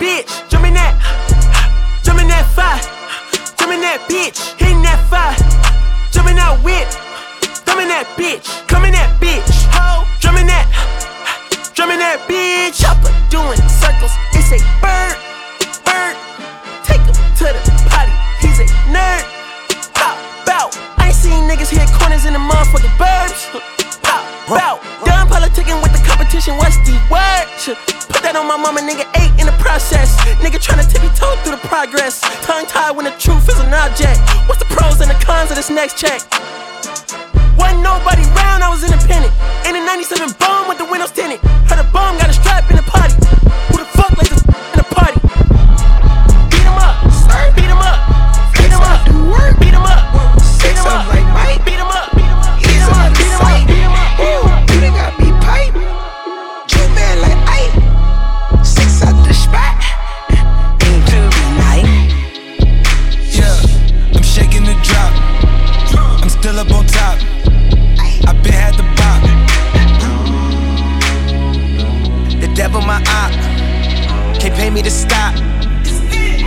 bitch. Jumping that, jumping that fire. Jumping that bitch, hitting that fire. Jumping that whip, thumbing that bitch. Coming that bitch, ho. Drumming that, drumming that bitch. Chopper doing circles. It's a bird, bird. Take him to the potty. He's a nerd. Pop out. I ain't seen niggas hit corners in the motherfucking burbs. Pop out. Done politicking with the competition. What's the word? Put that on my mama, nigga. Eight in the process. Nigga tryna tippy toe through the progress. Tongue tied when the truth is an object. What's the pros and the cons of this next check? Wasn't nobody round, I was independent. In a 97 bomb with the windows tinted. Heard a bomb got a strap in the party.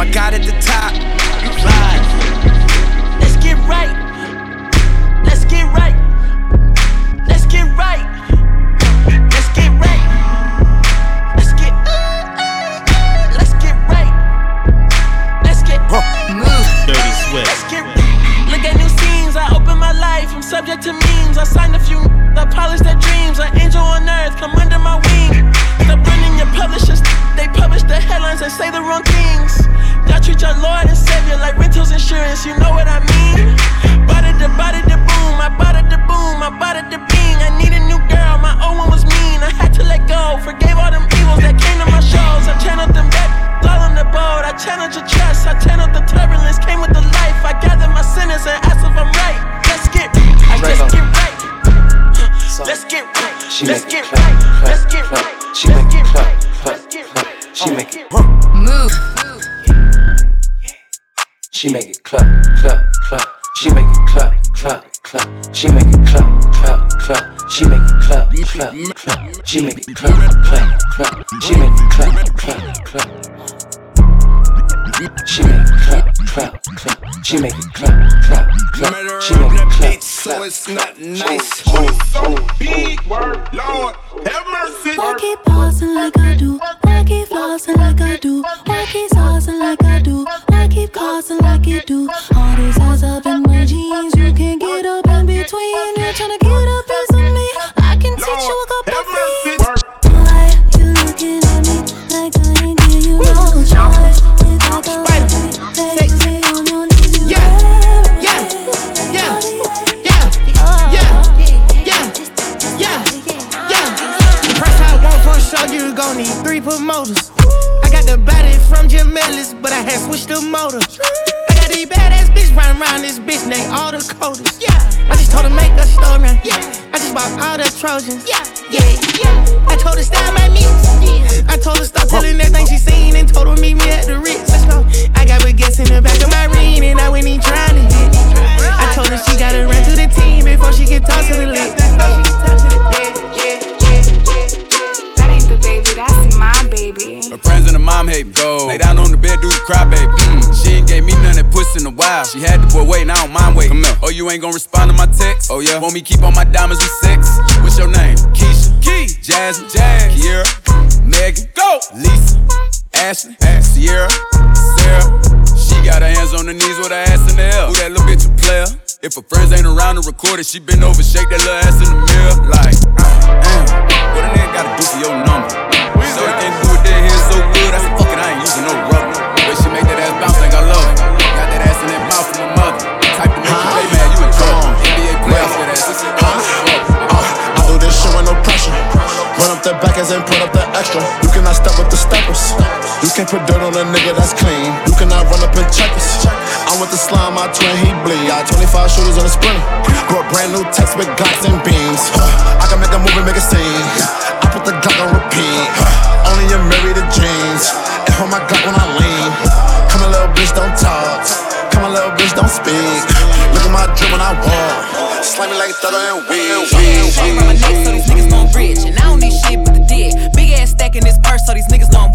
My God at the top. Rise. Let's get right. Let's get right. Let's get right. Let's get right. Let's get. Let's get right. Let's get. Move. Dirty Swift. Let's get. Look at new scenes. I open my life. I'm subject to memes. I signed a few. I polish their dreams. An angel on earth. Come under my wing. Stop running your publishers. They publish the headlines and say the insurance. You know what I mean? She make it clap, clap, clap. She make it clap, clap, clap. She make it clap, clap, clap. She make it clap, clap, clap. She make it clap, so clap. it's not nice. None in a while. She had the boy waiting, I don't mind waiting. Come here. Oh, you ain't gonna respond to my text? Oh, yeah. Want me keep on my diamonds with sex? What's your name? Keisha. Key. Jasmine. Jazz. Kiera. Megan. Go. Lisa. Ashley. Sierra. Sarah. She got her hands on her knees with her ass in the air. Who that little bitch a player? If her friends ain't around to record it, she been over, shake that little ass in the mirror. Like, uh, damn, what a nigga gotta do for your number? So you can't do it there here so good, I said, fuck it, I ain't using no The backers and put up the extra. You cannot step with the steppers. You can't put dirt on a nigga that's clean. You cannot run up and in checkers. I'm with the slime, my twin, he bleed. I 25 shooters on the sprinter. Brought brand new text with glocks and beams. I can make a movie, make a scene. I put the Glock on repeat. Only you married the jeans. And hold my Glock when I lean. Come a little bitch, don't talk. Come a little bitch, don't speak. Look at my drip when I walk. Slime me like Thugger and weed. Around my neck so these niggas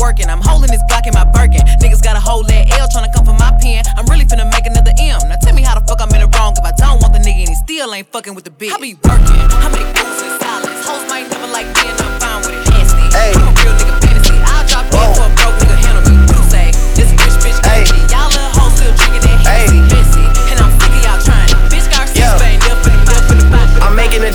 working. I'm holding this block in my Birkin. Niggas got a whole that L trying to come for my pen. I'm really finna make another M. Now tell me how the fuck I'm in the wrong if I don't want the nigga and he still ain't fucking with the bitch. I be working. I make moves in silence. Hoes might never like me and I'm fine with it. Hey. I'm a real nigga fantasy. I'll drop dead for a broke nigga handle me. You say this bitch bitch. Hey. Y'all little hoes still drinking.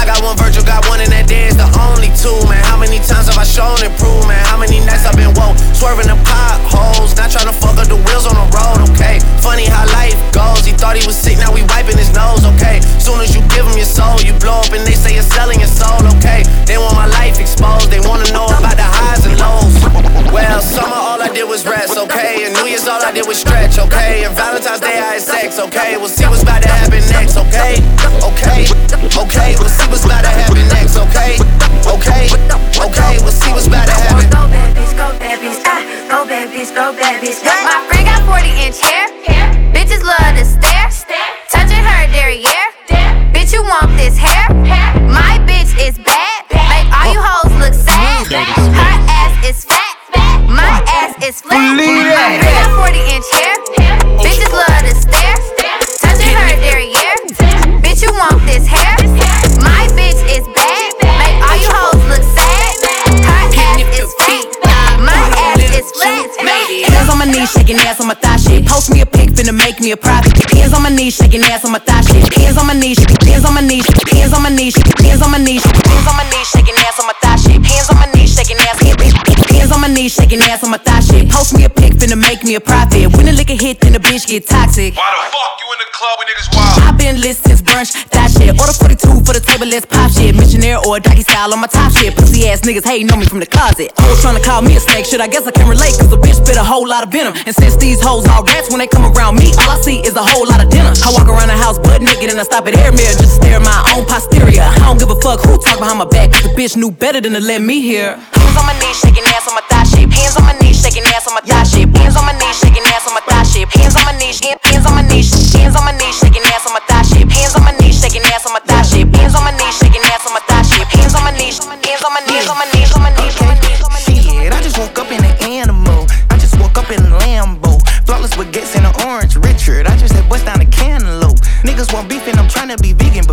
I got one Virgil, got one, and that day is the only two, man. How many times have I shown and proved, man? How many nights I've been woke, swerving the potholes, not trying to fuck up the wheels on the road, okay? Funny how life goes. He thought he was sick, now we wiping his nose, okay? Soon as you give him your soul, you blow up and they say you're selling your soul, okay? They want my life exposed, they wanna know about the highs and lows. Well, summer all I did was rest, okay? And New Year's all I did was stretch, okay? And Valentine's Day I had sex, okay? We'll see what's about to happen next, okay? Okay, okay, we'll see what's about to happen next, okay? Okay, okay, we'll see what's about to happen. Go bad bitch, go bad bitch, ah, go bad bitch, go bad bitch. My friend got 40 inch hair. Bitches love to stare. Touching her derriere. Bitch, you want this hair? My bitch is bad. Make all you hoes look sad. Her ass is fat. My ass is flat. My friend got 40 inch hair. Bitches love to shaking ass on my thigh shit. Post me a pic, finna make me a profit. Hands on my knees, shaking ass on my thigh shit. Hands on my knees, hands on my knees, hands on my knees, hands on my knees, hands on my knees, shaking ass on my thigh shit. Hands on my knees, hands on my knees, shaking ass on my thigh shit. Post me a pic, finna make me a profit. When the liquor hit, then the bitch get toxic. Why the fuck you in the club when niggas wild? I've been lit since brunch, that shit. Order 42 for the table, let's pop shit. Missionaire or doggy style on my top shit. Pussy ass niggas hating on me from the closet. Hoes trying to call me a snake, shit. I guess I can relate, cause the bitch spit a whole lot of venom. And since these hoes all rats, when they come around me, all I see is a whole lot of dinner. I walk around the house butt naked and I stop at air mirror just to stare at my own posterior. I don't give a fuck who talk behind my back, cause the bitch knew better than to let me hear. Hands on my knees, shaking ass on my thigh shit. Hands on my knees, shaking ass on my thigh shit. Hands on my knees, shaking ass on my thigh shit. Hands on my knees, hands on my knees, hands on my knees, shaking ass on my thigh shit. Hands on my knees, shaking ass on my thigh shit. Hands on my knees, shaking ass on my thigh shit. Hands on my knees, hands on my knees, on my knees, on my knees, on my knees, on my knees. Shit, I just woke up in an animal. I just woke up in a Lambo. Flawless with gates and an orange Richard. I just had bust down a cantaloupe. Niggas want beef and I'm trying to be vegan,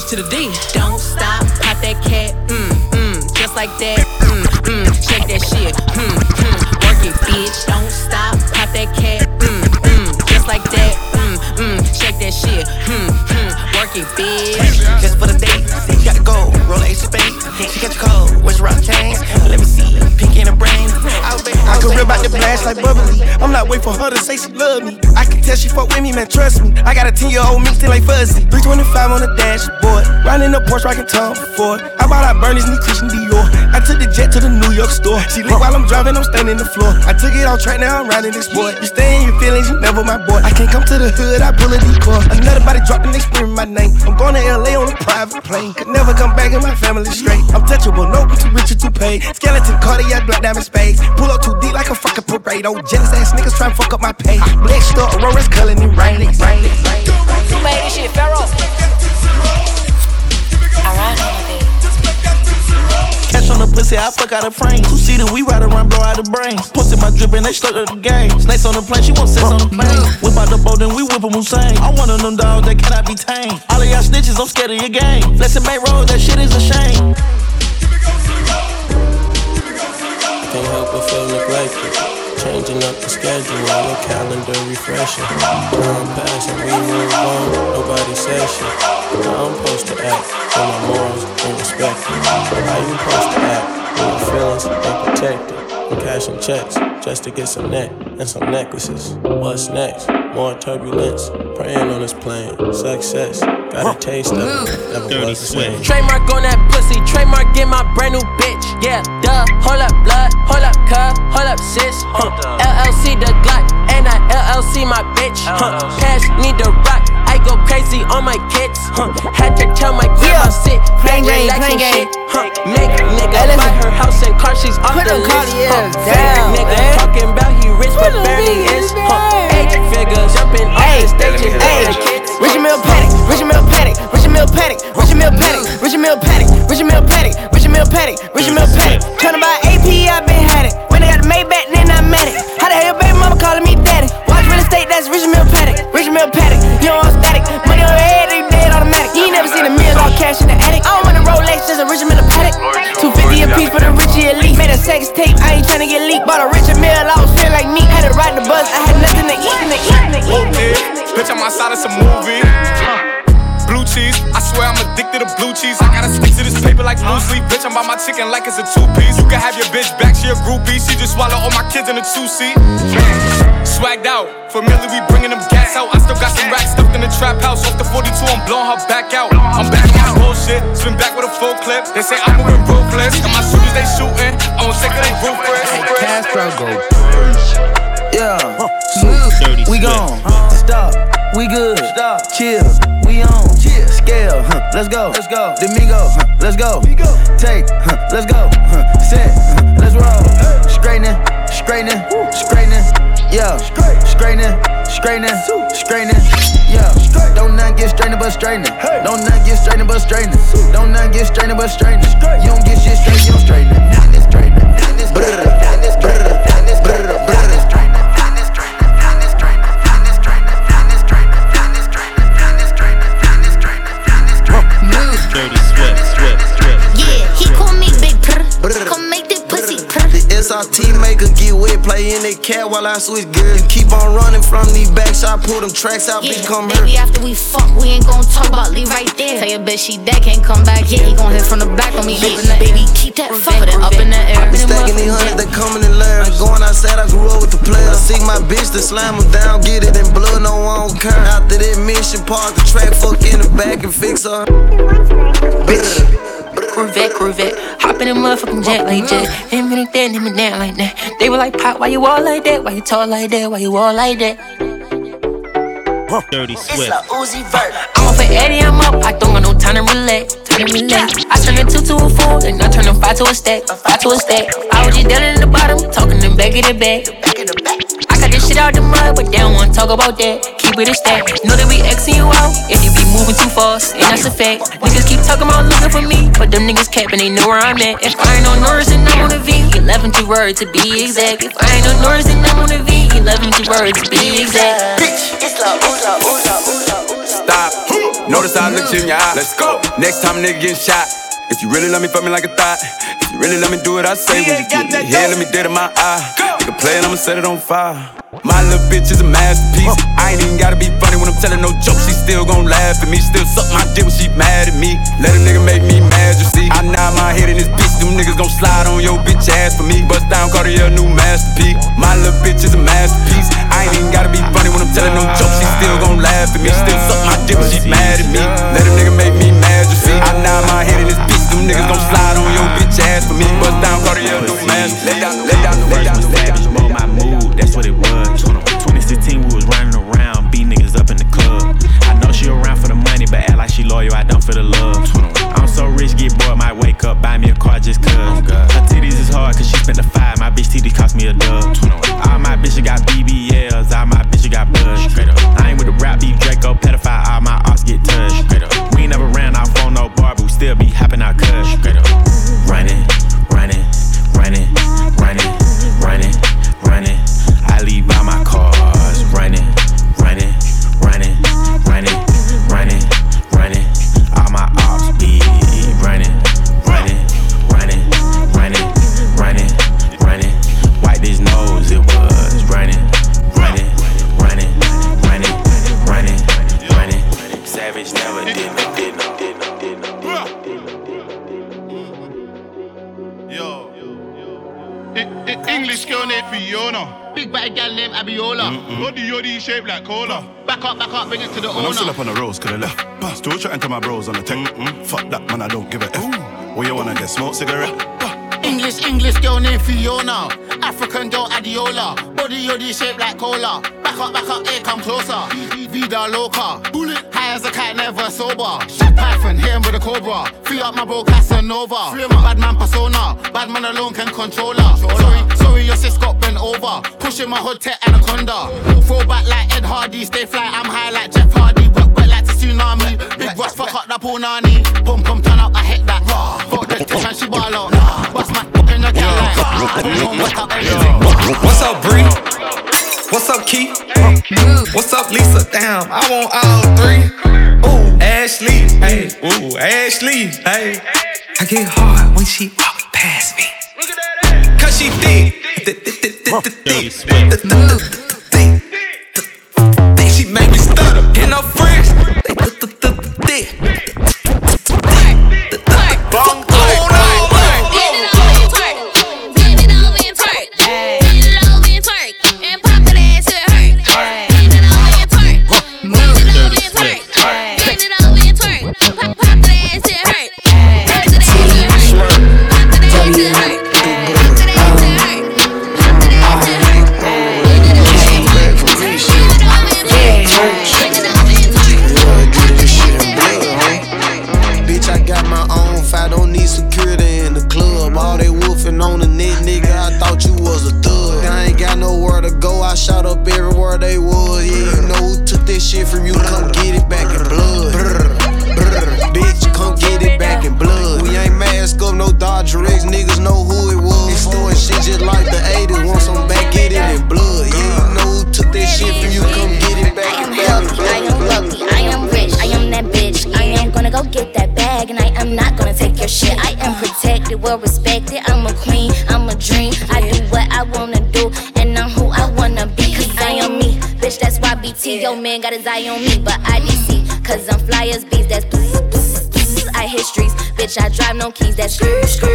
H to the D. Don't stop, pop that cat, mm, mm, just like that, mm, mm, shake that shit, mm, mm. Work it, bitch, don't stop. Pop that cat, mm, mm, just like that, mm, mm. Shake that shit, hmm, hmm. Work it, bitch. Just for the date, you got to go. Roll of spade. She got your cold. Where's rock chains? Let me see. Pinky in the brain. I can rip out the blast like bubbly. I'm not waiting for her to say she love me. Tell she fuck with me, man. Trust me. I got a 10 year old still like fuzzy. 325 on the dashboard. Riding the Porsche, rocking Tom Ford. I bought Bernie's new Christian Dior. I took the jet to the New York store. She lit while I'm driving, I'm standing the floor. I took it off track, now I'm riding this boy. You stay feelings, you never my boy. I can't come to the hood, I pull a decoy. Another body drop and they scream my name. I'm going to LA on a private plane. Could never come back in my family straight. I'm touchable, no, I'm too rich or too paid. Skeleton, cardiac, black diamond spades. Pull up too deep like a fucking parade. Oh, jealous ass niggas try to fuck up my pay. Blessed up, Aurora's culling it rain. Who made this shit, Pharaoh? On the pussy, I fuck out of frame. Two seater, we ride around, blow out the brains. Pussy my drip and they stuck to the game. Snakes on the plane, she want sex on the plane. Whip out the boat, then we whip them Hussein. I'm one of them dogs that cannot be tamed. All of y'all snitches, I'm scared of your game. Flexing main road, that shit is a shame. Can't help but feel neglected. Changing up the schedule your calendar, refreshing. Time passing, we move on, nobody says shit. How I'm supposed to act when my morals ain't respected? How you supposed to act when your feelings ain't protected? I'm cashing checks just to get some neck and some necklaces. What's next? More turbulence, praying on this plane. Success, got a taste of it, never was the same. Trademark on that pussy, trademark in my brand new bitch. Yeah, duh. Hold up, blood. Hold up, cuz. Hold up, sis. Huh. LLC the Glock, and I LLC my bitch. Huh. Cash need the rock go crazy on my kids. Huh. Had to tell my grandma yeah. sit, playing game, playing game. Huh. Make nigga hey, buy her house and car, she's off Put the list. Huh. Down, nigga man. talking about he rich, Put but barely is. Huh. Eight figures jumping hey. off the stage and kids. Rich meal panic, rich meal panic, rich meal panic, rich meal panic, rich meal panic, rich meal panic, rich meal panic, rich meal panic. Tryna buy AP, I been had it. When I got the Maybach, then I'm met it. How the hell baby mama calling me daddy? Watch real estate, that's rich meal panic. Richard Mill Paddock. You know I'm static, money on your head, they dead automatic. You ain't never seen a million dollar cash in the attic. Oh, I don't want a Rolex, just a Richard Mill Paddock. 250 a piece for the Richie Elite. Made a sex tape, I ain't tryna get leaked. Bought a Richard Mill, paper like blue sleep. Bitch, I'm by my chicken like it's a two piece. You can have your bitch back, she a groupie. She just swallow all my kids in a two seat. Swagged out, familiar, we bringing them gas out. I still got some racks stuffed in the trap house. Off the 42, I'm blowing her back out. I'm back on my bullshit, spin back with a full clip. They say I'm moving ruthless, and my shooters they shooting. I won't take it, they ruthless. Castro go. Yeah, Dirty we Swift. gone. Stop, we good. Stop, chill, we on. Chill. Huh, let's go. Let's go. Domingo, huh, let's go. Take, huh, let's go. Huh, set, huh, let's roll. Straightening, straightening, straightening. Yeah, straightening, straightening, straightening. Yeah, don't not get strained but straightening. Don't not get strained but straightening. Don't not get strained but straightening. You don't get shit straight, you don't straighten it. Purr. The maker get wet, play in that cat while I switch gears. You keep on running from these backs, I pull them tracks out, bitch, come here. Baby, after we fuck, we ain't gon' talk about leave right there. Tell your bitch she dead, can't come back. Yeah, he gon' hit from the back on me. Baby, baby keep that fuck it up in the air. I be stacking these hundreds that coming in layers. Going outside, I grew up with the players. I seek my bitch to slam them down, get it in blood, no one care. After that mission, park the track, fuck in the back and fix her. Bitch. Corvette, Corvette. Hop in the motherfucking jet like jet. Hit me like that, hit me down like that. They were like, Pop, why you all like that? Why you tall like that? Why you all like that? Dirty Swift. Uzi Vert. I'm off at Eddie, I'm up. I don't got no time to relax. Time to relax. I turn a two to a four, then I turn a five to a stack. A five to a stack. I was just down in the bottom, talking them back of the back. I got this shit out the mud, but they don't wanna talk about that. Keep it a stack. Know that we Xing you out if you be moving too fast, and that's a fact. Niggas keep talking about looking for me, but them niggas capping, they know where I'm at. If I ain't on Norris, then I'm on a V. 11 to word to be exact. If I ain't on Norris, then I'm on a V. 11 to word to be exact. Bitch, it's la ooza, ooza, ooza, ooza. Stop. Notice how I looked you in your eye. Let's go. Next time nigga getting shot. If you really love me, fuck me like a thought. If you really let me do what I say, when you get me here, let me dead in my eye. Nigga play it, I'ma set it on fire. My little bitch is a masterpiece. I ain't even gotta be funny when I'm telling no jokes. She still gon' laugh at me. Still suck my dick when she mad at me. Let a nigga make me mad, you see. I nod my head in this bitch. Them niggas gon' slide on your bitch ass for me. Bust down Cartier, new masterpiece. My little bitch is a masterpiece. I ain't even gotta be funny when I'm telling no jokes. She still gon' laugh at me. Still suck my dick when she mad at me. Let a nigga make me mad, you see. I nod my head in this bitch. Them niggas gon' slide on your bitch ass for me. Bust down Cartier, new masterpiece. Let down, let down, let down, let down. More my mood, that's what it was. 2016, we was running around, beat niggas up in but act like she loyal, I don't for the love. I'm so rich, get bored, might wake up, buy me a car just cuz. Her titties is hard, cause she spent the five, my bitch titties cost me a dub. All my bitches got BBLs, all my bitches got buzz. I ain't with the rap beef, Draco, pedophile, all my ops get touched. We never ran off on no bar, but we still be hopping out cuz. Running, running, running, cola. Back up, back up, bring it to the Man, I'm still up on the roads, could have left. Still chatting to my bros on the tech. Mm-hmm. Fuck that, man, I don't give a F. What you wanna get? Smoke cigarette? English, English girl named Fiona. African girl Adiola. Body yoddy shaped like cola. Back up, back up, here come closer. Vida loca. Bullet. High as a cat, never sober. Shit Python, hit him with a cobra. Free up my bro Casanova. Free my bad man persona. Bad man alone can control her. Sorry, your sis got bent over. Pushing my hood to anaconda. Throw back like Ed Hardy. Stay fly, I'm high like Jeff Hardy. Wet, wet like a tsunami. Big Ross, fuck up that punani. Boom, boom, turn up, I hit that. Fuck this bitch and she ball out. Bust my fuck in the gal like. Boom, boom, wet up everything. What's up, Bree? What's up, Keith? What's up, Lisa? Damn, I want all three. Ooh, Ashley, hey, ooh, Ashley, hey. I get hard when she walk past me. Cause she thick. She make me stutter. And her friends, they that screw, screw.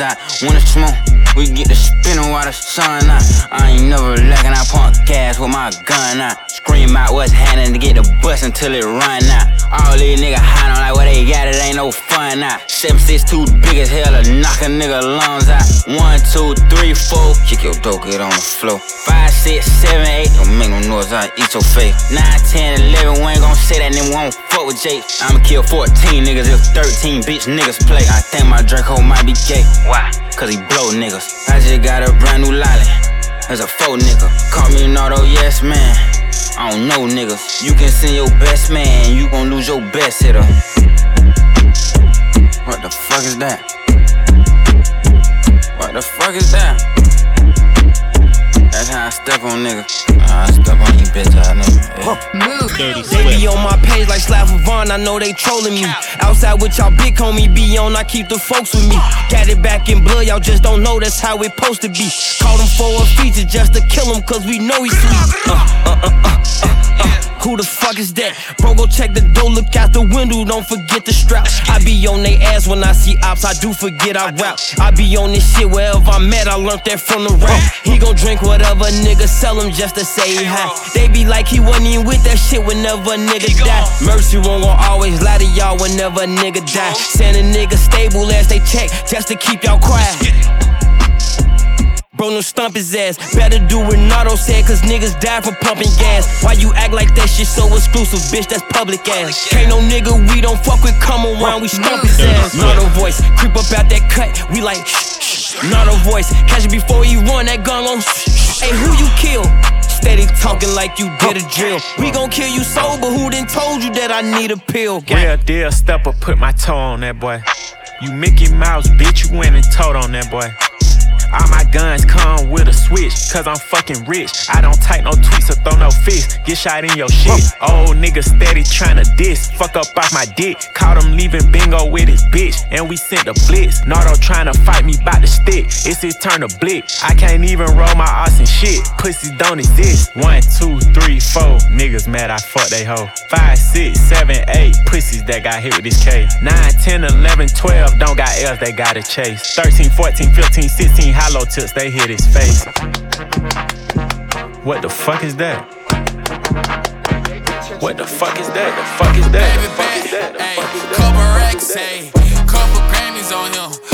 Out. Wanna smoke? We get the spinning while the sun out. I ain't never lacking, I pump gas with my gun out. Scream out what's happening to get the bus until it run out. All these niggas high no fun now. 762 big as hell to knock a nigga lungs out. One, two, three, four, kick your dope, get on the floor. Five, six, seven, eight, don't make no noise, I eat your face. Nine, ten, eleven, we ain't gon' say that, then we won't fuck with Jake. I'ma kill 14 niggas if 13 bitch niggas play. I think my Draco might be gay. Why? Cause he blow niggas. I just got a brand new lolly. As a faux nigga. Call me an auto yes man. I don't know niggas. You can send your best man, you gon' lose your best hitter. What the fuck is that? What the fuck is that? That's how I step on niggas. I step on you bitch ass nigga. Yeah. They be on my page like Slav Vaughn, I know they trolling me. Outside with y'all big homie be on, I keep the folks with me. Got it back in blood, y'all just don't know that's how it supposed to be. Call him for a feature just to kill him, cause we know he's sweet. Uh, uh, uh, uh, uh, uh. Who the fuck is that? Bro, go check the door, look out the window, don't forget the strap. I be on they ass when I see ops, I do forget I rap. I be on this shit wherever I'm at, I learned that from the rap. He gon' drink whatever nigga sell him just to say hi. They be like he wasn't even with that shit whenever a nigga die. Mercy won't gon' always lie to y'all whenever a nigga die. Send a nigga stable as they check just to keep y'all quiet. Bro, no stump his ass. Better do what Nardo said, cause niggas die for pumping gas. Why you act like that shit so exclusive, bitch? That's public ass. Can't no nigga we don't fuck with come around, we stump his ass. Nardo voice, creep up out that cut, we like shh, shh. Nardo voice, catch it before he run that gun on. shh, shh. Hey, who you kill? Steady talking like you did a drill. We gon' kill you sober, who done told you that I need a pill? Real deal step up, put my toe on that boy. You Mickey Mouse, bitch, you went and told on that boy. All my guns come with a switch, cause I'm fucking rich. I don't type no tweets or throw no fist. Get shot in your shit. Old nigga steady tryna diss. Fuck up off my dick. Caught him leaving bingo with his bitch. And we sent the blitz. Nardo tryna fight me by the stick. It's his turn to blick. I can't even roll my ass and shit. Pussy don't exist. One, two, three, four. Niggas mad I fuck they hoe. Five, six, seven, eight. Pussies that got hit with this K. 9, 10, 11, 12. Don't got L's, they gotta chase. 13, 14, 15, 16 hollow tips, they hit his face. What the fuck is that? What the fuck is that? The fuck is that? That? The fuck is that? Couple racks, ayy. Couple Grammys on him.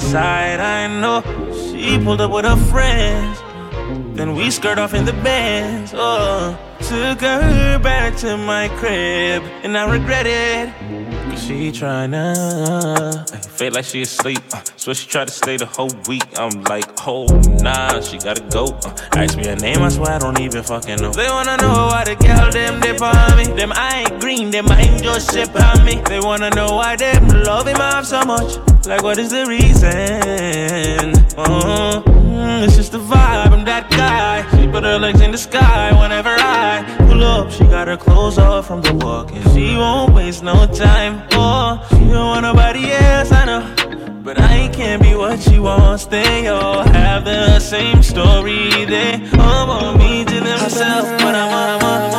Side. I know she pulled up with her friends. Then we skirt off in the bands. Oh, took her back to my crib, and I regret it. Cause she tryna uh, feel like she asleep. Uh, so she tried to stay the whole week. I'm like, oh nah, she gotta go. Uh, ask me her name, I swear I don't even fucking know. They wanna know why the girl them dip on me. Them I ain't green, them I ain't just ship on me. They wanna know why them love him off so much. Like what is the reason? Uh, mm, it's just the vibe. I'm that guy. She put her legs in the sky whenever I pull up. She got her clothes off from the walk and she won't waste no time. Oh, she don't want nobody else. I know. But I can't be what she wants. They all have the same story. They all want me to themselves, but I'm on,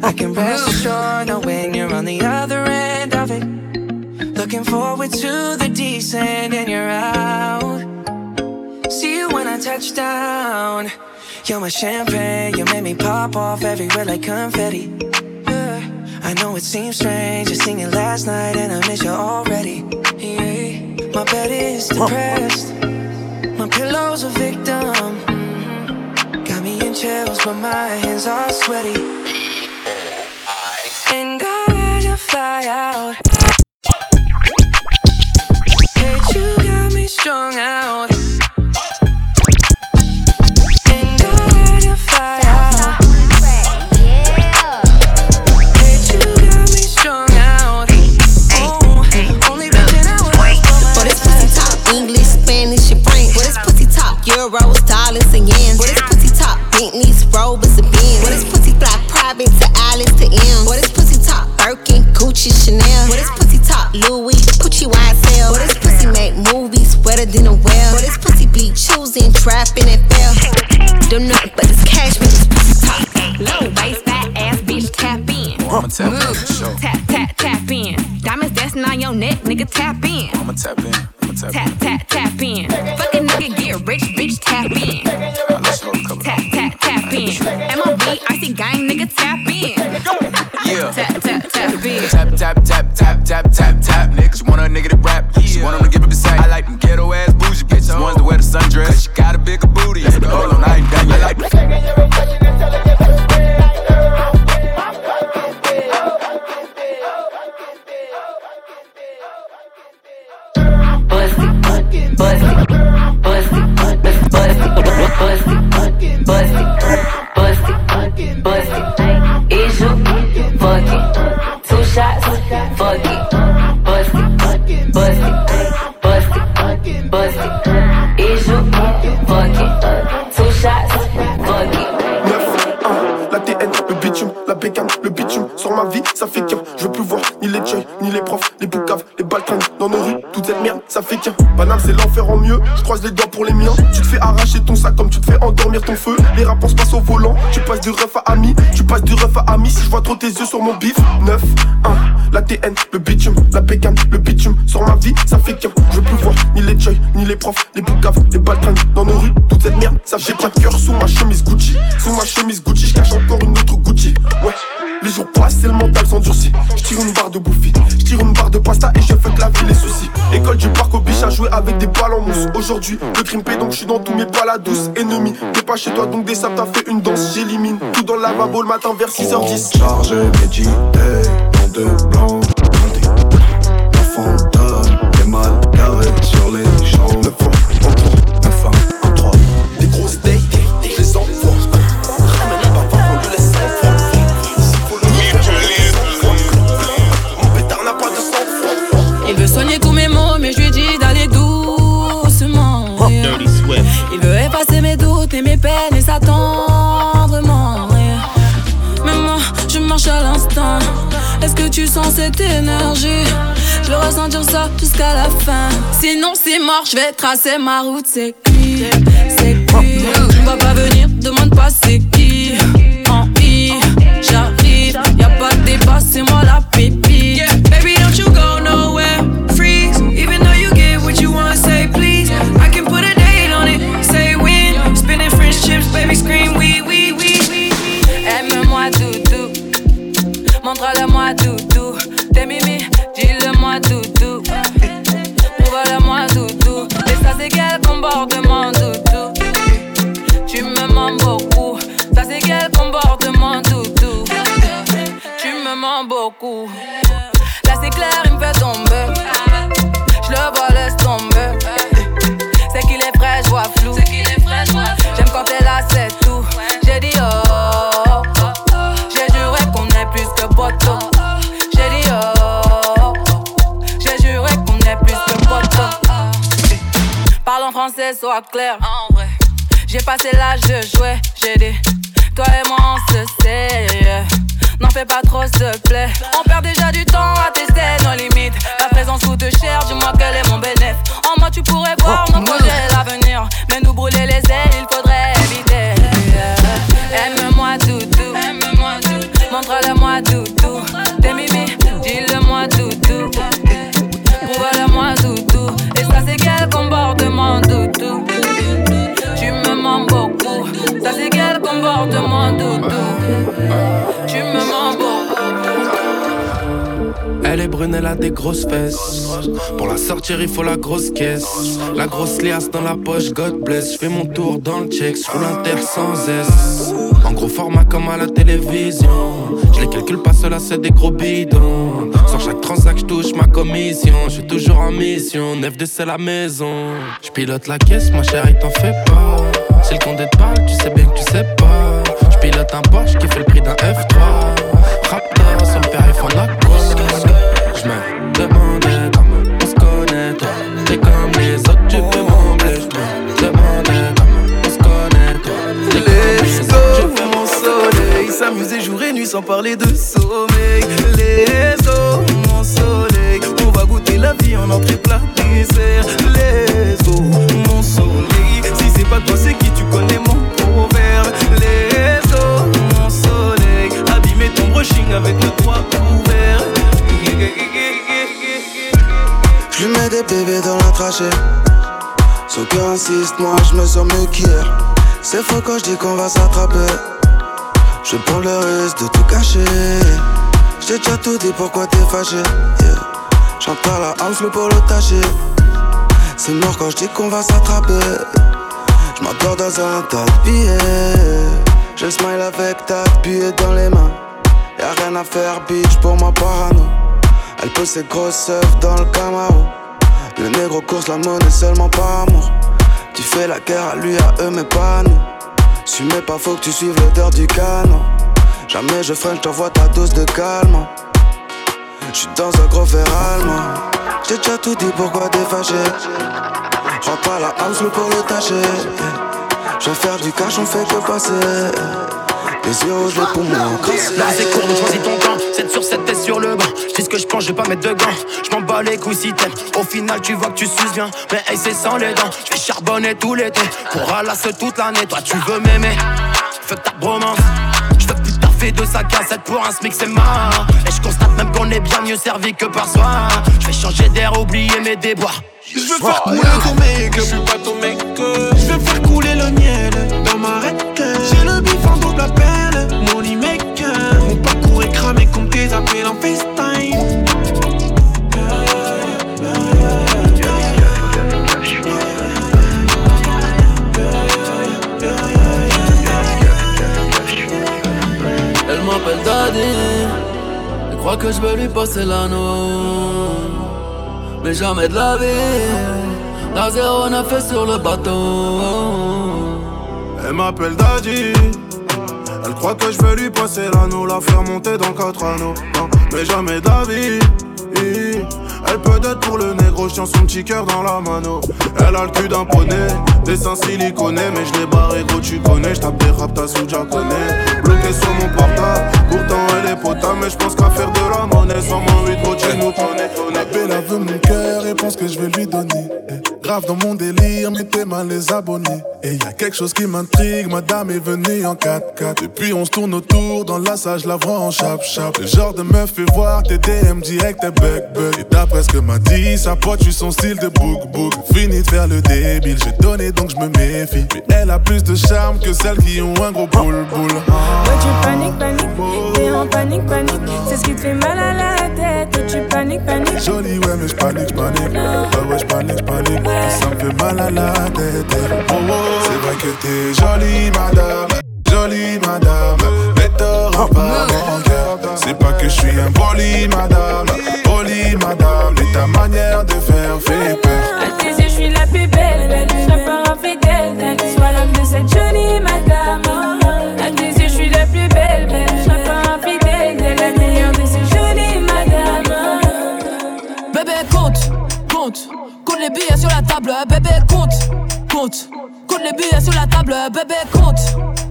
I'm I can rest assured knowing you're on the other end of it. Looking forward to the descent and you're out. See you when I touch down. You're my champagne, you made me pop off everywhere like confetti. I know it seems strange, I seen you last night and I miss you already. Yeah. My bed is depressed, my pillow's a victim. Mhm. Got me in chills, but my hands are sweaty. And I to fly out. Hate you got me strung out. Gucci, Chanel. For this pussy talk, Louis, Gucci, YSL. For this pussy make movies wetter than a well. What is pussy be choosing, trapping, and fail. Don't nothing but this cash with this pussy talk. Low waist, fat ass bitch, tap in. I'ma tap in mm. sure. Tap, tap, tap in. Diamonds dancing on your neck, nigga, tap in. I'ma tap in. I'ma tap, Tap, tap, tap in. Fucking nigga, get rich, bitch, tap in. Tap, tap, tap in. MLB, icy gang, nigga, tap in. Yeah. Tap, tap, tap. Tap, tap, tap, tap, tap, tap, tap, nigga. Want a nigga to rap. She want him to give up his sack. I like them ghetto ass bougie bitches. Ones that wear the sundress. Cause she got a bigger la le bitume, la bécane, le bitume. Sur ma vie, ça fait qu'un. Je veux plus voir ni les joy, ni les profs, les boucaves, les balkans dans nos rues. Toute cette merde, ça fait pas de cœur sous ma chemise Gucci. Sous ma chemise Gucci, je cache encore une autre Gucci. Ouais. Les jours passent et le mental s'endurcit. Je tire une barre de bouffi, je tire une barre de pasta et je fais que la vie les soucis. École du parc au biche à jouer avec des balles en mousse. Aujourd'hui, le crime paie donc je suis dans tous mes plats douce. Ennemi, t'es pas chez toi donc des sables t'as fait une danse. J'élimine tout dans le lavabo le matin vers 6h10. Chargé, médité, dans de blanc, tu sens cette énergie. Je veux ressentir ça jusqu'à la fin. Sinon c'est mort, je vais tracer ma route. C'est qui? C'est qui? Tu vas pas venir, demande pas c'est qui. En I, j'arrive Y'a pas de débat, c'est moi la soient claires. En vrai, j'ai passé l'âge de jouer, j'ai dit, toi et moi on se sait. N'en fais pas trop, s'il te plaît. On perd déjà du temps à tester nos limites. La présence coûte cher, dis-moi quel est mon bénéfice. En moi, tu pourrais voir nos projets, l'avenir. Mais nous brûler les ailes, il faudrait éviter. Aime-moi tout, tout. Aime-moi tout. Montre-le-moi tout, tout. Tu me. Elle est brune, elle a des grosses fesses. Pour la sortir, il faut la grosse caisse. La grosse liasse dans la poche, God bless. Je fais mon tour dans le check, je roule un sans S. En gros format comme à la télévision. Je les calcule pas, cela c'est des gros bidons. Sur chaque transac, je touche ma commission. Je suis toujours en mission, 9 de c'est la maison. Je pilote la caisse, ma chérie, t'en fais pas. Si le compte te parle, tu sais bien que tu sais pas. Je pilote un Porsche qui fait le prix d'un F3. Raptor, son père, il faut la Je me demandais comment on se connaît, toi. T'es comme les autres, tu peux m'embler. Je me demandais comment on se connaît, toi. T'es comme les autres, tu peux mon soleil. S'amuser jour et nuit sans parler de sommeil. Les eaux, mon soleil. On va goûter la vie en entrée plat dessert. Les eaux, mon soleil. Pas toi, c'est qui tu connais mon proverbe. Les eaux, mon soleil. Ton brushing avec le toit ouvert. Je lui mets des bébés dans la trachée. Son cœur insiste, moi je me sens mieux qu'hier. C'est faux quand je dis qu'on va s'attraper. Je prends le risque de tout cacher. J'ai déjà tout dit, pourquoi t'es fâché? Yeah. J'entends la house, le polo taché. C'est mort quand je dis qu'on va s'attraper. Je m'endors dans un tas de billets. Je smile avec ta billet dans les mains. Y'a rien à faire, bitch, pour moi parano. Elle pose ses grosses œufs dans le Camaro. Le négro course la monnaie seulement par amour. Tu fais la guerre à lui, à eux, mais pas à nous. Mais pas faut que tu suives l'odeur du canon. Jamais je freine, t'envoie ta dose de calme. J'suis dans un gros verre allemand. J'ai déjà tout dit, pourquoi t'es Rentre pas la house, le pour le tâcher. Je vais faire du cash, on fait que passer. Les yeux poumons cassés. La vie c'est court, donc choisis ton camp. 7 sur 7, t'es sur le banc. J'dis ce que je pense, je vais pas mettre de gants. J'm'en bats les couilles si t'aimes. Au final, tu vois que tu suces bien. Mais hey, c'est sans les dents. J'vais charbonner tout l'été. Pour ralasser toute l'année. Toi, tu veux m'aimer. Fuck ta bromance. J'veux plus taffer de sa cassette pour un smic, c'est marrant. Et je constate même qu'on est bien mieux servi que par soi. J'vais changer d'air, oublier mes déboires. Je veux faire couler ton make-up. Je suis pas ton make-up. Je veux faire couler le miel dans ma requête. J'ai le bif en double appel. Money maker. Mon parcours est cramé comme tes appels en FaceTime. Elle m'appelle Daddy. Elle croit que je veux lui passer l'anneau. Mais jamais de la vie. La zéro n'a fait sur le bateau. Elle m'appelle Daddy. Elle croit que je vais lui passer l'anneau, la faire monter dans quatre anneaux. Mais jamais d'avis. Elle peut être pour le négro, tiens son petit cœur dans la mano. Elle a le cul d'un poney, des seins siliconés, mais je l'ai barré gros, tu connais. Je tape des rap, t'as sous connais. Bloqué sur mon portable, pourtant elle est potable, mais je pense qu'à faire de la monnaie. Sans mon 8 gros, tu nous connais. La veut mon cœur et pense que je vais lui donner. Grave dans mon délire, mettez mal les abonnés. Et y a quelque chose qui m'intrigue, madame est venue en 4x4. Et puis on se tourne autour, dans la salle, je la vois en chap-chap. Le genre de meuf fait voir tes DM direct, tes bug bug. Et d'après ce que m'a dit, sa pote, tu son style de book book. Fini de faire le débile, j'ai donné donc je me méfie. Mais elle a plus de charme que celles qui ont un gros boule boule. Ouais, tu paniques, paniques, t'es en panique, panique. C'est ce qui te fait mal à la tête. Tu paniques, paniques. Jolie, ouais, mais j'panique, j'panique. Ouais, ouais, j'panique, Ça mal à la tête. C'est vrai que t'es jolie, madame. Jolie, madame. Mais t'auras pas mon cœur. C'est pas que je suis un poli, madame. Poli, madame. Mais ta manière de faire fait peur. À tes yeux, je suis la plus belle. Je serai pas infidèle. belle. Sois l'homme de cette jolie madame. À tes yeux, je suis la plus belle. belle. Bébé, compte, compte. Compte les billets sur la table, bébé, compte,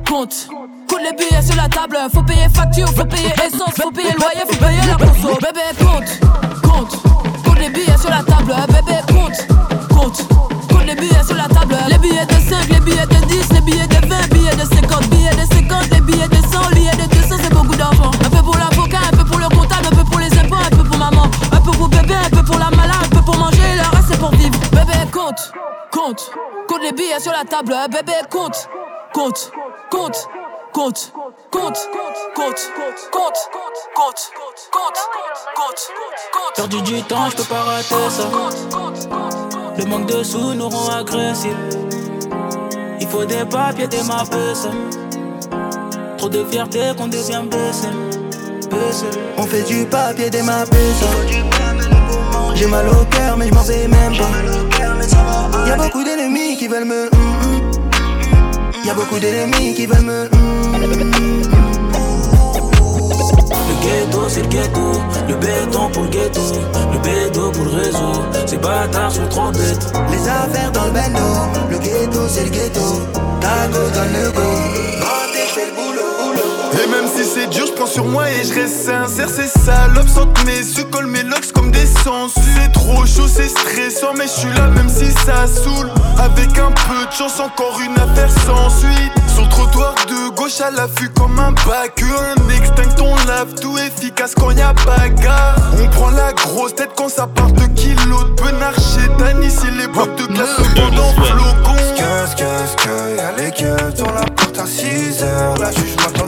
compte. bébé, compte, compte. Compte les billets sur la table, faut payer facture, faut payer essence, faut payer loyer, faut payer la conso. Bébé, compte, compte. Compte les billets sur la table, bébé, compte, compte. Compte les billets sur la table, les billets de 5, les billets de 10, les billets de 20, billets de 50, billets de 50, les billets de 100, billets de compte, compte. Compte les billets sur la table, bébé, compte, compte, compte. Compte, compte, compte, compte, compte, compte, compte, compte, compte. Perdu du temps, je peux pas rater ça. Le manque de sous nous rend agressifs. Il faut des papiers, des ma. Trop de fierté qu'on devient baissé. On fait du papier, des ma. J'ai mal au cœur, mais je m'en vais même pas. Y'a beaucoup d'ennemis qui veulent me. mm. Y'a beaucoup d'ennemis qui veulent me. mm, Le ghetto, c'est le ghetto. Le béton pour le ghetto. Le béton pour le réseau. Ces bâtards sont trop bêtes. Les affaires dans le bendo. Le ghetto, c'est le ghetto. Tago donne le go. C'est dur, je prends sur moi et je reste sincère. Ces salopes sentent mes su collent mes locks comme des sangsues. C'est trop chaud, c'est stressant, mais je suis là même si ça saoule. Avec un peu de chance, encore une affaire sans suite. Sur le trottoir de gauche à l'affût comme un bac. Un extinct, on lave tout efficace quand y a bagarre. On prend la grosse tête quand ça part de kilos de benard chez Dan. Ici les blocs de glace bord dans flocon. Skr, skr, skr, y'a les keufs dans la porte à 6h. La juge m'attend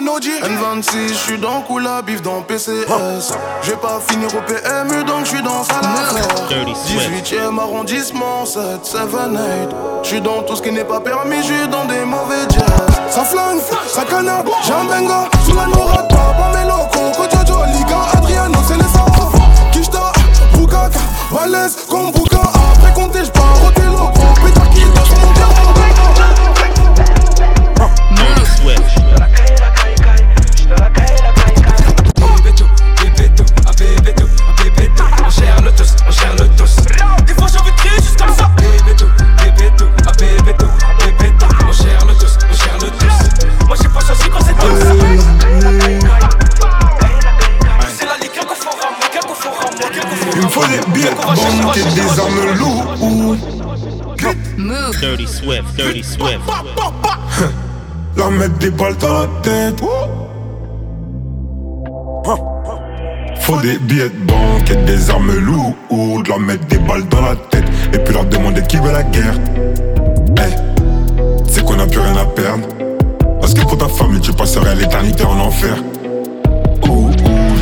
un OG. N26, je suis dans Kula, bif dans PCS. Je vais pas finir au PMU, donc je suis dans Salafort. 18ème arrondissement, 7, 7, 8. Je suis dans tout ce qui n'est pas permis, je suis dans des mauvais jazz. Ça flingue, ça canard, j'ai un benga. Sous la nourriture, pas mes locaux. Kojojo, Liga, Adriano, c'est les enfants. Kishta, Bukaka, Valès, comme Il me faut des billets, bon, et des armes lourdes. Dirty Swift. Dirty Swift. Leur mettre des balles dans la tête. Faut des billets de banque et des armes lourdes. Leur mettre des balles dans la tête. Et puis leur demander qui veut la guerre. Hey, c'est qu'on a plus rien à perdre. Parce que pour ta famille, tu passerais l'éternité en enfer.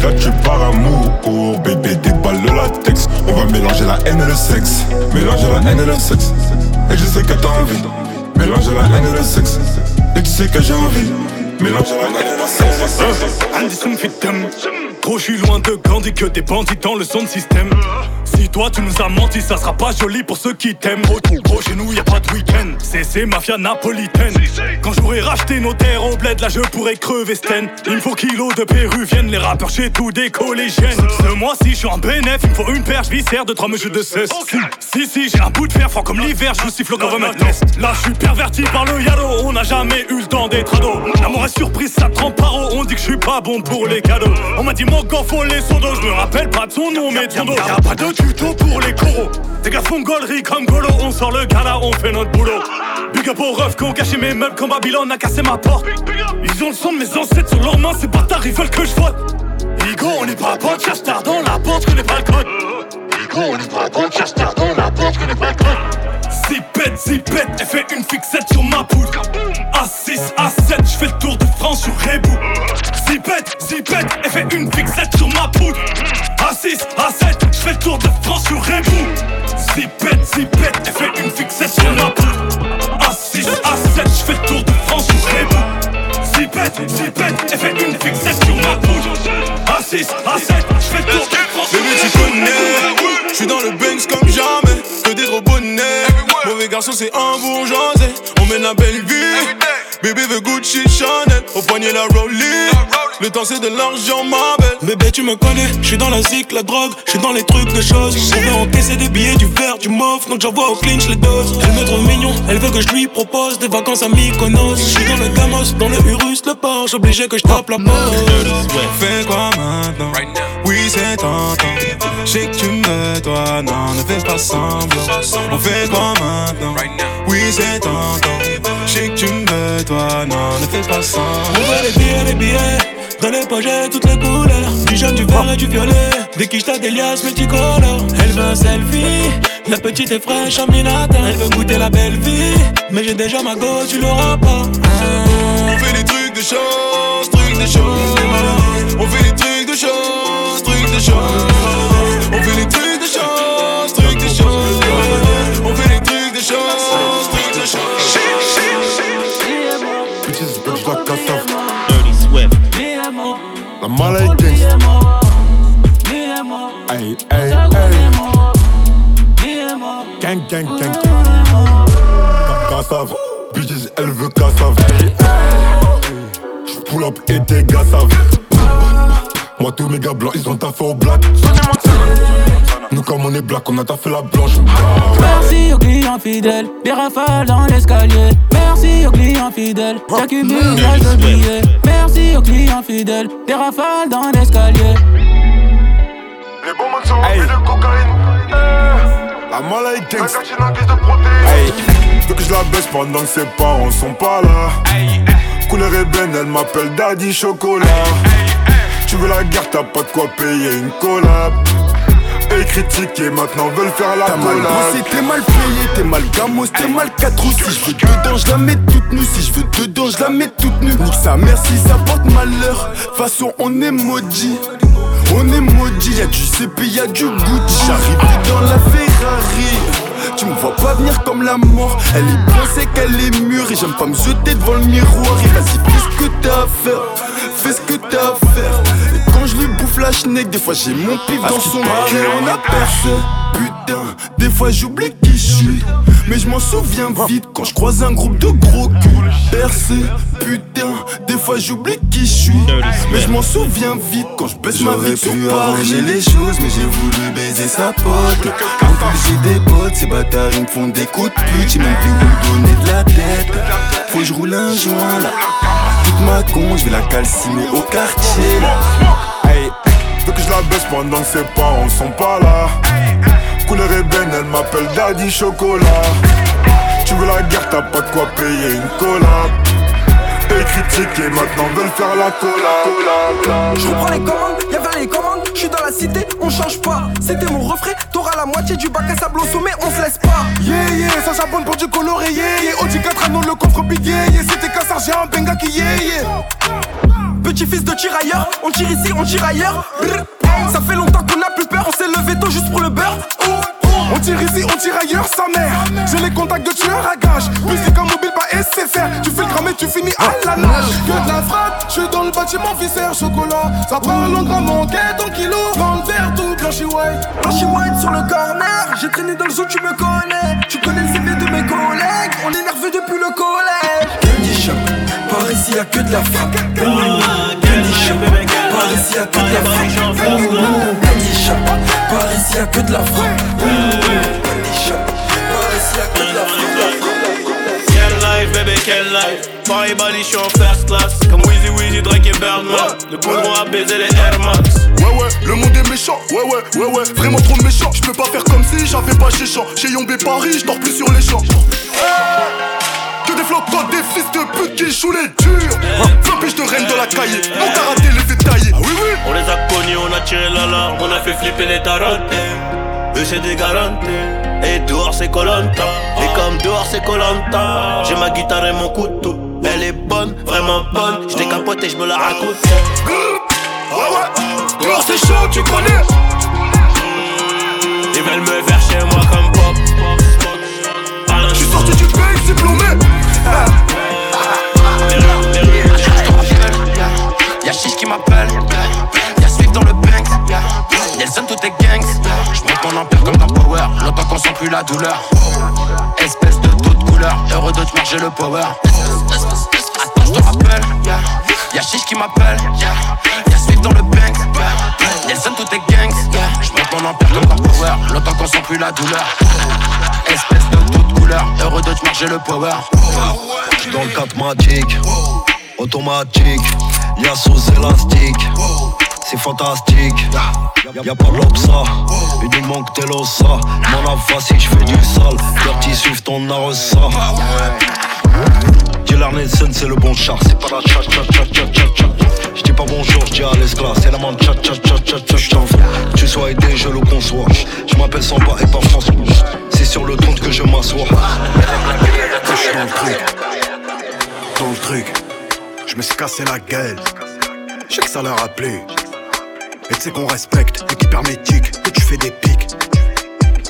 Là tu pars amour. Bébé, des balles de latex. On va mélanger la haine et le sexe. Mélanger la haine et le sexe. Et je sais que t'as envie. Mélanger la haine et le sexe. Et tu sais que j'ai envie. Mélanger la haine et le sexe. Fitem. Trop, je suis loin de Gandhi que des bandits dans le son système. Si toi tu nous as menti, ça sera pas joli pour ceux qui t'aiment. Gros, gros, chez nous y a pas de week-end. C'est mafia napolitaine. Quand j'aurai racheté nos terres au bled, là je pourrais crever Sten. Il me faut kilos de péruviennes, les rappeurs chez tout des collégiennes. Ce mois-ci, je suis en bénéf, il me faut une perche viscère de trois mesures de cesse. Si, si, j'ai un bout de fer fort comme l'hiver, je vous siffle comme un test. Là, je suis perverti par le yaro, on n'a jamais eu le temps des trados. L'amour est surprise, ça trempe paro, on dit que je suis pas bon pour les cadeaux. On m'a dit mon faut les sondos, je me rappelle pas de son nom, mais ton dos. Y'a pas de tuto pour les coraux. Des gars font gollerie comme Golo, on sort le gala, on fait notre boulot. Big up aux refs qui ont caché mes meubles quand Babylone a cassé ma porte. Ils ont le sang de mes ancêtres sur leurs mains, ces bâtards ils veulent que je vote. Higo, on est pas potes, cherche tard dans la porte, connais pas le code. Higo, on est pas potes, cherche tard dans la porte, connais pas le code. Zipette, zipette, elle fait une fixette sur ma poudre. A6, A7, je fais le tour de France sur Rebou. Zipette, zipette, elle fait une fixette sur ma poudre. A6, A7, je fais le tour de France sur Rebou. Zipette, zipette, elle fait une fixette sur ma poudre. A6, A7, je fais le tour de France sur Rebou. Zipette, zipette, elle fait une fixette sur ma poudre. A6, A7, je fais le tour de France sur Bébé, tu connais, j'suis dans le Banks comme jamais. Que des gros bonnets. Mauvais garçon, c'est un bourgeoisé. On mène la belle vie. Bébé veut Gucci, Chanel. Au poignet, la Rollie. Le temps, c'est de l'argent, ma belle. Bébé, tu me connais, je suis dans la zik, la drogue, je suis dans les trucs de choses. On veut encaisser des billets, du verre, du mauve, donc j'envoie au clinch les doses. Elle me trouve mignon, elle veut que je lui propose des vacances à Mykonos. Je suis dans le Gamos, dans le Urus, le Porsche, obligé que je tape la pause. Fais quoi maintenant? Oui, c'est tentant. Je sais que tu me veux, toi, non, ne fais pas semblant. On fait quoi maintenant? Oui, c'est tentant. Je sais que tu me veux, toi, non, ne fais pas. On veut les billets, les billets. Dans les projets, toutes les couleurs. Du jaune, du vert et du violet. Des quiches, t'as des liasses multicolores. Elle veut un selfie. La petite est fraîche, Aminata. Elle veut goûter la belle vie. Mais j'ai déjà ma go, tu l'auras pas. On fait des trucs de chance, trucs de chance. On fait des trucs de chance, trucs de chance. La mala est gangsta. Hey, hey, hey. Gang, gang, gang, gang. Cassave. Bitches, elle veut cassave. J'pull up et tes gars savent. Moi, tous mes gars blancs, ils ont taffé au black. Nous, comme on est black, on a taffé la blanche. Merci aux clients fidèles, des rafales dans l'escalier. Merci aux clients fidèles, j'accumule de billets. Clients fidèles, des rafales dans l'escalier. Les bons mots sont remplis de cocaïne. La mala est gangsta. Hey, veux que je la baisse pendant que ses parents sont pas là. Couleur ébène, elle m'appelle Daddy Chocolat. Tu veux la guerre, t'as pas de quoi payer une collab. Et critiquer, maintenant veulent faire la T'as mal bossé, t'es mal payé, t'es mal gamos, t'es mal 4 ou Si je veux dedans, je la mets toute nue. Si je veux dedans, je la mets toute nue. Nique sa mère si ça porte malheur. Façon, on est maudit. On est maudit, y'a du CP, y'a du Gucci. J'arrive dans la Ferrari. Tu me vois pas venir comme la mort. Elle est c'est qu'elle est mûre. Et j'aime pas me jeter devant le miroir. Et vas-y, fais ce que t'as à faire. Fais ce que t'as à faire. Schneck, des fois j'ai mon pif dans son cul. On a percé. Putain, des fois j'oublie qui je suis. Mais je m'en souviens vite quand je croise un groupe de gros culs. Percé, putain, des fois j'oublie qui je suis. Mais je m'en souviens vite quand je baisse ma vie sur arranger les choses, mais j'ai voulu baiser sa pote. En plus, j'ai des potes, ces bâtards ils me font des coups de pute. J'ai même plus où donner de la tête. Faut que je roule un joint là. Toute ma con, je vais la calciner au quartier là. Que je la baisse pendant que ses parents sont pas là. Couleur ébène, elle m'appelle Daddy Chocolat. Tu veux la guerre, t'as pas de quoi payer une collab. Et critiquer, maintenant veulent faire la collab. Je reprends les commandes, y'a vers les commandes, je suis dans la cité, on change pas. C'était mon refrain, t'auras la moitié du bac à sable au sommet, on se laisse pas. Yeah, yeah, ça charbonne pour du coloré, yeah, yeah. Audi 4 anneaux, le yeah, yeah. C'était cassard, j'ai un benga qui, yeah, yeah. Petit fils de tirailleur, on tire ici, on tire ailleurs. Ça fait longtemps qu'on a plus peur, on s'est levé tôt juste pour le beurre. On tire ici, on tire ailleurs, sa mère. J'ai les contacts de tueurs à gage. Musique comme mobile, pas SFR. Tu fais le gramme tu finis à la nage. Que de la frappe, je suis dans le bâtiment viscère chocolat. Ça parle en grammes, en en kilo. Dans le verre, tout blanchi white. Blanchi white sur le corner. J'ai traîné dans le zoo, tu me connais. Tu connais le CV de mes collègues. On est nerveux depuis le collège. Ici y'a que de la frappe. Par ici y'a que de la frappe. Par ici y'a que de la frappe. Candy shop, par ici y'a que de la frappe. Quelle life, bébé, quelle life. Paris Bali, je suis en first class. Comme Weezy Weezy, Drake et Birdman. Le poudron a baisé les Air Max. Ouais, ouais, le monde est méchant. Ouais, ouais, ouais, ouais, vraiment trop méchant. Je peux pas faire comme si j'avais pas chez champ. Chez Yombé Paris, je dors plus sur les champs. Que des flottes, des fils de pute qui jouent les durs. Flopiche de reine de la cahier. Mon karaté les fait tailler. Ah oui, oui. On les a connus, on a tiré l'alarme, on a fait flipper les tarotes. Eux c'est des garanties. Et dehors c'est Colanta. Et comme dehors c'est Colanta, j'ai ma guitare et mon couteau. Elle est bonne, vraiment bonne. J't'ai capoté, j'me la raconte. Ouais, ouais. Dehors c'est chaud, tu connais. Ils veulent me faire chez moi comme pop. Je suis sorti du pays diplômé. Y'a Chiche qui m'appelle, y'a Swift dans le Banks, Nelson tout est gangs. J'monte mon empire comme dans Power, longtemps qu'on sent plus la douleur. Espèce de toute couleur, heureux de te marcher le power. Attends, je te rappelle, y'a Chiche qui m'appelle, y'a Swift dans le Banks, Nelson tout est gangs. J'monte mon empire comme dans Power, longtemps qu'on sent plus la douleur. Espèce de toute couleur, heureux de te marcher le power. Dans le 4 magique, automatique, y'a sous élastique, c'est fantastique. Y'a pas de il nous manque tel ossa. Mon ava si j'fais du sale, Dirty suivent ton arrosa. Dealer Nelson c'est le bon char, c'est pas la chat chat chat chat chat chat. J'dis pas bonjour, j'dis à l'esclave, c'est la man chat chat chat chat chat. J't'en tu sois aidé, je le conçois. J'm'appelle Samba et pas François. C'est sur le trône que je m'assois. Je suis dans le truc, dans le truc. Je me suis cassé la gueule. Je sais que ça leur a plu. Et tu sais qu'on respecte l'équipe hermétique, que tu fais des pics.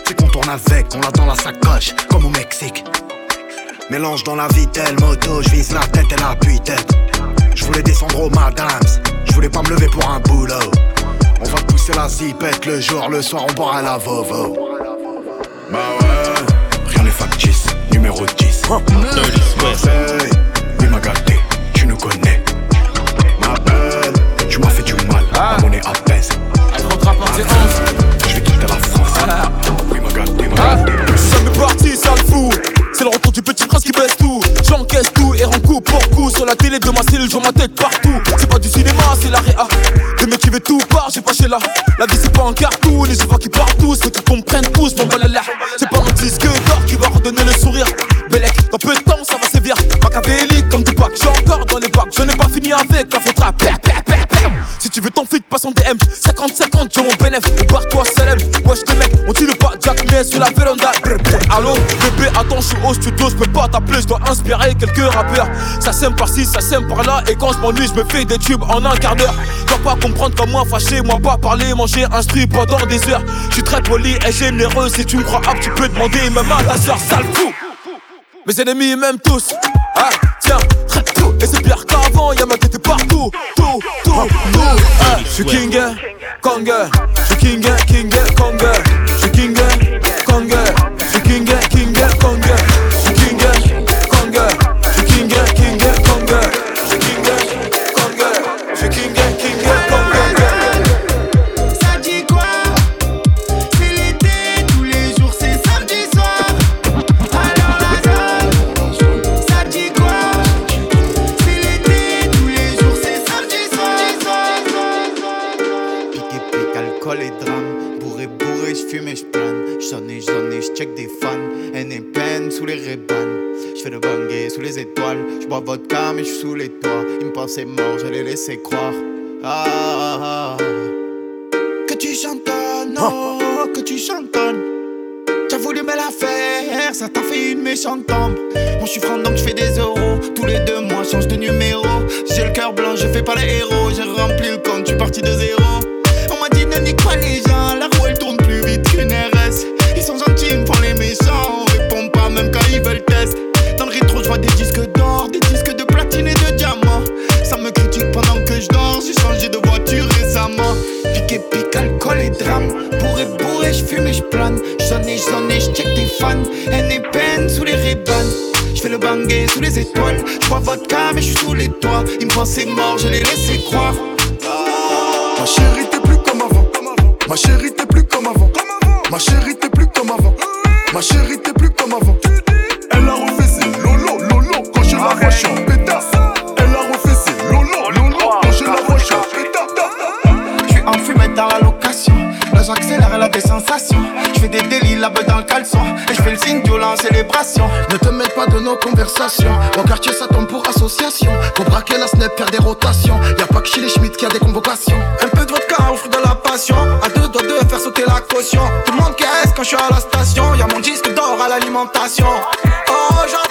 C'est qu'on tourne avec, on l'a dans la sacoche, comme au Mexique. Mélange dans la vitelle, moto, je vise la tête et la tête Je voulais descendre au madams, je voulais pas me lever pour un boulot. On va pousser la zipette le jour, le soir on boira la vovo. Bah ouais, rien n'est factice, numéro 10. Marseille, oui m'a gâté, tu nous connais. Ma belle, tu m'as fait du mal, ma monnaie apaise. Je vais quitter la France. Oui m'a gâté, m'a gâté. Ça me parti, ça le fou. C'est le retour du petit prince qui baisse tout. J'encaisse tout et rends coup pour coup. Sur la télé de ma cellule, je ma tête partout. C'est pas du cinéma, c'est la réa. Le mec qui veut tout part, j'ai pas chez là. La vie c'est pas un cartoon, les vois qui partent tous. Ceux qui comprennent tous, mon balala. C'est pas mon disque d'or qui va redonner le sourire. Belek, dans peu de temps, ça va sévir. Machiavélique comme Tupac, j'ai encore dans les bacs. Je n'ai pas fini avec la faute Si tu veux ton feed, passe en DM. 50-50, j'ai mon bénéf. Barre-toi, célèbre. Wesh, les mecs, on tire pas Jack mais sur la véranda. Allô, attends, je suis au studio, je peux pas t'appeler, je dois inspirer quelques rappeurs. Ça sème par-ci, ça sème par-là, et quand je m'ennuie, je me fais des tubes en un quart d'heure. Dois pas comprendre comme moi, fâché, moi pas parler, manger, instruit pendant des heures. Je suis très poli et généreux, si tu me crois apte, tu peux demander même à ta soeur, sale fou. Mes ennemis m'aiment tous. Ah, tiens, traite tout. Et c'est pire qu'avant, y'a ma tête partout. Tout, tout, tout. Ah, je suis king, Kong. Je suis king, king, Kong. pensée mort, je l'ai laissé croire. Ah, que tu chantonnes, ah. que tu chantonnes. T'as voulu me la faire, ça t'a fait une méchante tombe. Moi je suis franc donc je fais des euros. Tous les deux mois, change de numéro. J'ai le cœur blanc, je fais pas les héros. J'ai rempli le compte, tu parti de zéro. Rébans. J'fais le bangé sous les étoiles. J'bois vodka, mais j'suis sous les toits. Ils me pensaient mort, je les laissais croire. Ma chérie, t'es plus comme avant. Ma chérie, t'es plus comme avant. Ma chérie, t'es plus comme avant. Ma chérie, t'es plus comme avant. Elle a refait ses lolo, lolo. Quand je la vois, je suis en pétasse. Elle a refait ses lolo, lolo. Quand je la vois, je suis en pétasse. Dans la location. Là j'accélère, elle a des sensations. Dans le caleçon. Et j'fais le signe violent en célébration. Ne te mêle pas de nos conversations. Au quartier, ça tombe pour association. Pour braquer la snap, faire des rotations. Y'a pas que chez les Schmitt qui a des convocations. Un peu de vodka au fruit de la passion. À deux doigts de faire sauter la caution. Tout le monde caisse quand je suis à la station. Y'a mon disque d'or à l'alimentation. Oh, j'entends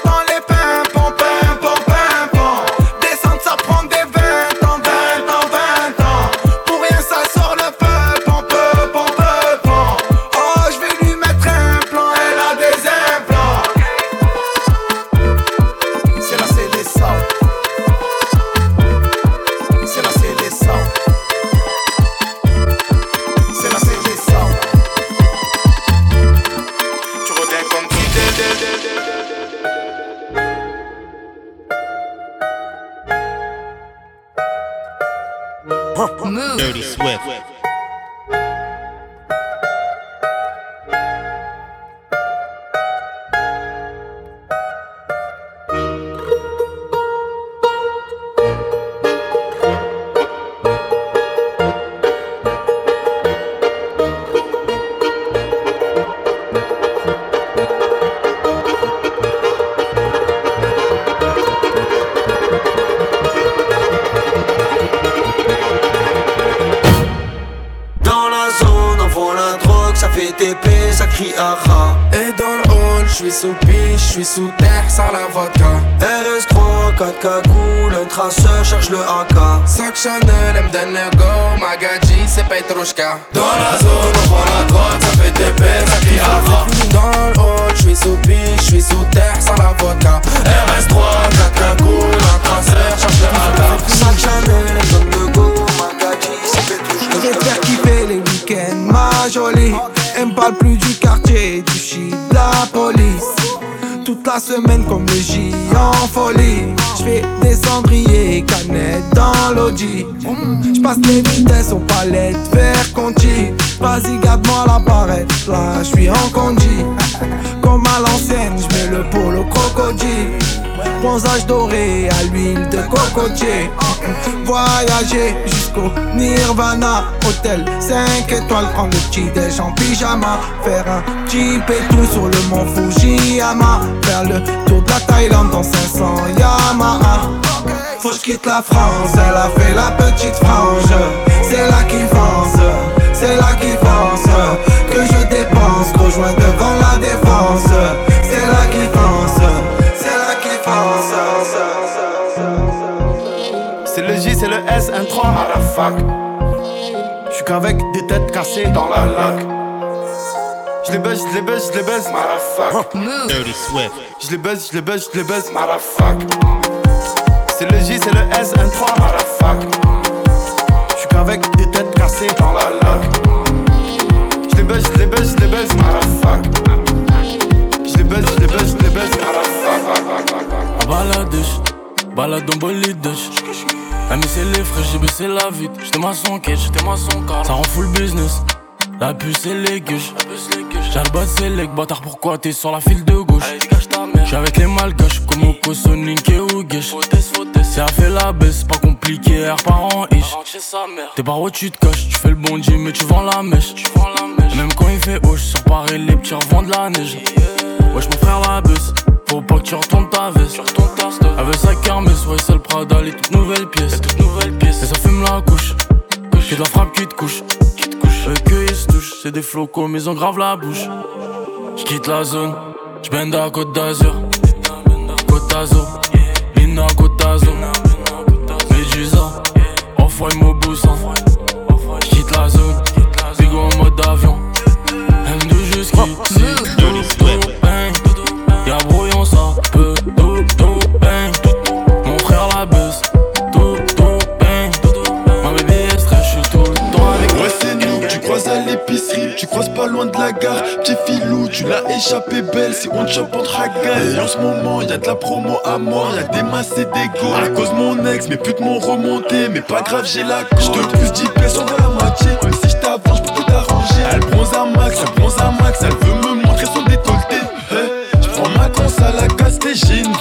Ça crie aha. Et dans le hall, j'suis sous piche, j'suis sous terre, sans la vodka. RS3, 4 cagoules, un traceur cherche le AK. Sac Chanel, elle me donne le go, Magadji, c'est Petrushka. Dans la zone, on vend la drogue, ça fait TP, ça crie aha. Dans le hall, j'suis sous piche, j'suis sous terre, sans la vodka. RS3, 4 cagoules, un traceur, cherche le AK. Sac Chanel, donne le go, Magadji, c'est Petrushka. J'ai faire kiffer les week-ends, ma jolie. Elle me parle plus du du shit, la police. Toute la semaine comme le J en folie. J'fais des cendriers, canettes dans l'audi. J'passe les vitesses aux palettes, vers Conti. Vas-y, garde-moi la barrette, là j'suis en condi. Comme à l'ancienne, j'mets le polo crocodile. Bronzage doré à l'huile de cocotier. Voyager jusqu'au Nirvana. Hôtel 5 étoiles, prendre le petit déj en pyjama. Faire un et tout sur le mont Fujiyama. Faire le tour de la Thaïlande dans 500 Yamaha. Faut que quitte la France, elle a fait la petite frange. C'est là qui fonce, c'est là qui fonce. Que je dépense, rejoins devant la défense. 3 à la fac. J'suis qu'avec des têtes cassées dans la lac. J'les baisse, j'les baisse, j'les baisse, motherfuck. Dirty Swift. J'les baisse, j'les baisse, j'les baisse, motherfuck. C'est le J, c'est le S, un 3 à la fac. J'suis qu'avec des têtes cassées dans la lac. J'les baisse, j'les baisse, j'les baisse, motherfuck. J'les baisse, j'les baisse, j'les baisse, baladèche, balade en bolidèche. Même c'est les frais, j'ai baissé la vitre. J'étais maçon quête, j'étais maçon car ça rend full business. La puce et les gueuches. J'ai le bas c'est les bâtard, pourquoi t'es sur la file de gauche? J'suis avec les malgaches, comme Oko, Sonic et Ougesh. C'est à fait la baisse, pas compliqué, R par an ish. T'es par où tu te caches, tu fais le bondi, mais tu vends la mèche. Même quand il fait hoche, sur Paris, les petits revendent la neige. Wesh, mon frère, la bus. Faut pas que tu retournes ta veste. Avec sa kermesse, ouais, c'est le Prada, les toutes nouvelles pièces. Et ça fume la couche. Que de la frappe qui te couche. Eux que ils se touchent, c'est des flocos, mais ils ont grave la bouche. J'quitte la zone, J'bende à Côte d'Azur, Côte d'Azur, Lina Côte d'Azur, Medusa, Off-White Mobusan, J'quitte la zone, Bigo en mode avion, M2 jusqu'ici, bagarre. Petit filou, tu l'as échappé belle, c'est one shop entre agailles. Et en ce moment, y'a de la promo à mort, y'a des masses et des go. À cause mon ex, mes putes m'ont remonté, mais pas grave, j'ai la Je J'te pousse 10 pièces, on la moitié. Mais si j't'avance, j'peux tout arranger. Elle bronze un max, elle bronze un max, elle veut me montrer son décolleté. Hey, j'prends ma conce à la casser, j'ai une